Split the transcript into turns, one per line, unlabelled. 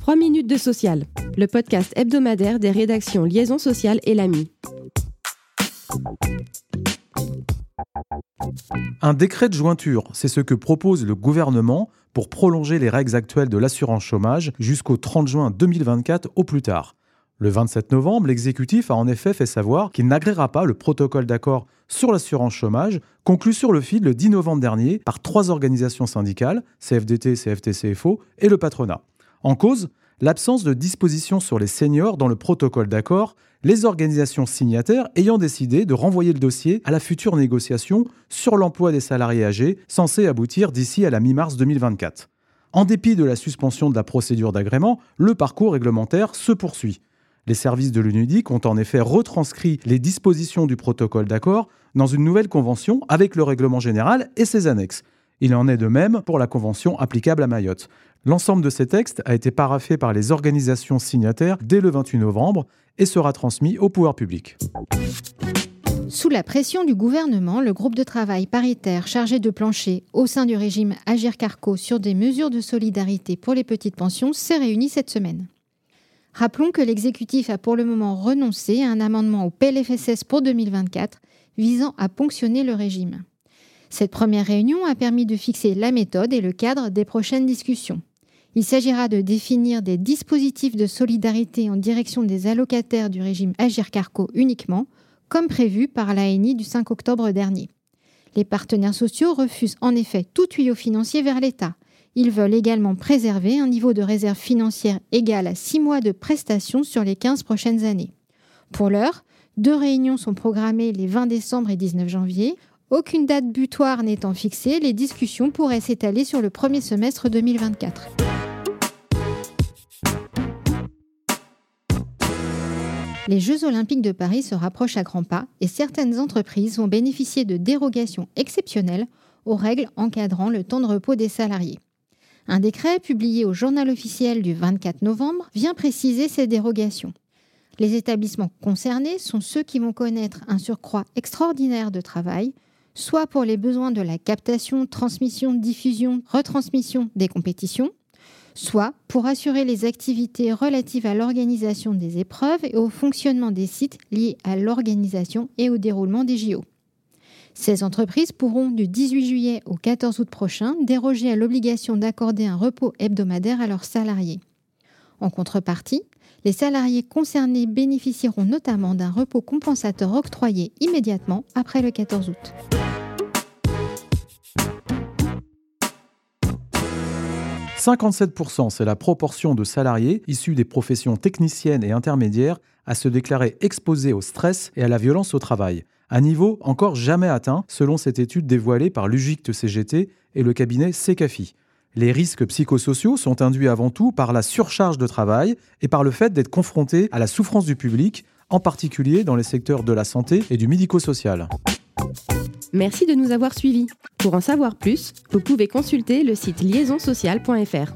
3 minutes de social, le podcast hebdomadaire des rédactions Liaison sociale et l'AMI.
Un décret de jointure, c'est ce que propose le gouvernement pour prolonger les règles actuelles de l'assurance chômage jusqu'au 30 juin 2024 au plus tard. Le 27 novembre, l'exécutif a en effet fait savoir qu'il n'agréera pas le protocole d'accord sur l'assurance chômage conclu sur le fil le 10 novembre dernier par trois organisations syndicales, CFDT, CFTCFO et le patronat. En cause, l'absence de dispositions sur les seniors dans le protocole d'accord, les organisations signataires ayant décidé de renvoyer le dossier à la future négociation sur l'emploi des salariés âgés censée aboutir d'ici à la mi-mars 2024. En dépit de la suspension de la procédure d'agrément, le parcours réglementaire se poursuit. Les services de l'UNUDIC ont en effet retranscrit les dispositions du protocole d'accord dans une nouvelle convention avec le règlement général et ses annexes. Il en est de même pour la convention applicable à Mayotte. L'ensemble de ces textes a été paraffé par les organisations signataires dès le 28 novembre et sera transmis au pouvoir public.
Sous la pression du gouvernement, le groupe de travail paritaire chargé de plancher au sein du régime Agir Carco sur des mesures de solidarité pour les petites pensions s'est réuni cette semaine. Rappelons que l'exécutif a pour le moment renoncé à un amendement au PLFSS pour 2024 visant à ponctionner le régime. Cette première réunion a permis de fixer la méthode et le cadre des prochaines discussions. Il s'agira de définir des dispositifs de solidarité en direction des allocataires du régime Agir Carco uniquement, comme prévu par l'ANI du 5 octobre dernier. Les partenaires sociaux refusent en effet tout tuyau financier vers l'État. Ils veulent également préserver un niveau de réserve financière égal à 6 mois de prestations sur les 15 prochaines années. Pour l'heure, deux réunions sont programmées les 20 décembre et 19 janvier. Aucune date butoir n'étant fixée, les discussions pourraient s'étaler sur le premier semestre 2024. Les Jeux olympiques de Paris se rapprochent à grands pas et certaines entreprises vont bénéficier de dérogations exceptionnelles aux règles encadrant le temps de repos des salariés. Un décret publié au journal officiel du 24 novembre vient préciser ces dérogations. Les établissements concernés sont ceux qui vont connaître un surcroît extraordinaire de travail, soit pour les besoins de la captation, transmission, diffusion, retransmission des compétitions, soit pour assurer les activités relatives à l'organisation des épreuves et au fonctionnement des sites liés à l'organisation et au déroulement des JO. Ces entreprises pourront du 18 juillet au 14 août prochain déroger à l'obligation d'accorder un repos hebdomadaire à leurs salariés. En contrepartie, les salariés concernés bénéficieront notamment d'un repos compensateur octroyé immédiatement après le 14 août.
« 57%, c'est la proportion de salariés issus des professions techniciennes et intermédiaires à se déclarer exposés au stress et à la violence au travail un niveau encore jamais atteint selon cette étude dévoilée par l'UGICT CGT et le cabinet Secafi. Les risques psychosociaux sont induits avant tout par la surcharge de travail et par le fait d'être confronté à la souffrance du public, en particulier dans les secteurs de la santé et du médico-social.
Merci de nous avoir suivis. Pour en savoir plus, vous pouvez consulter le site liaisonsocial.fr.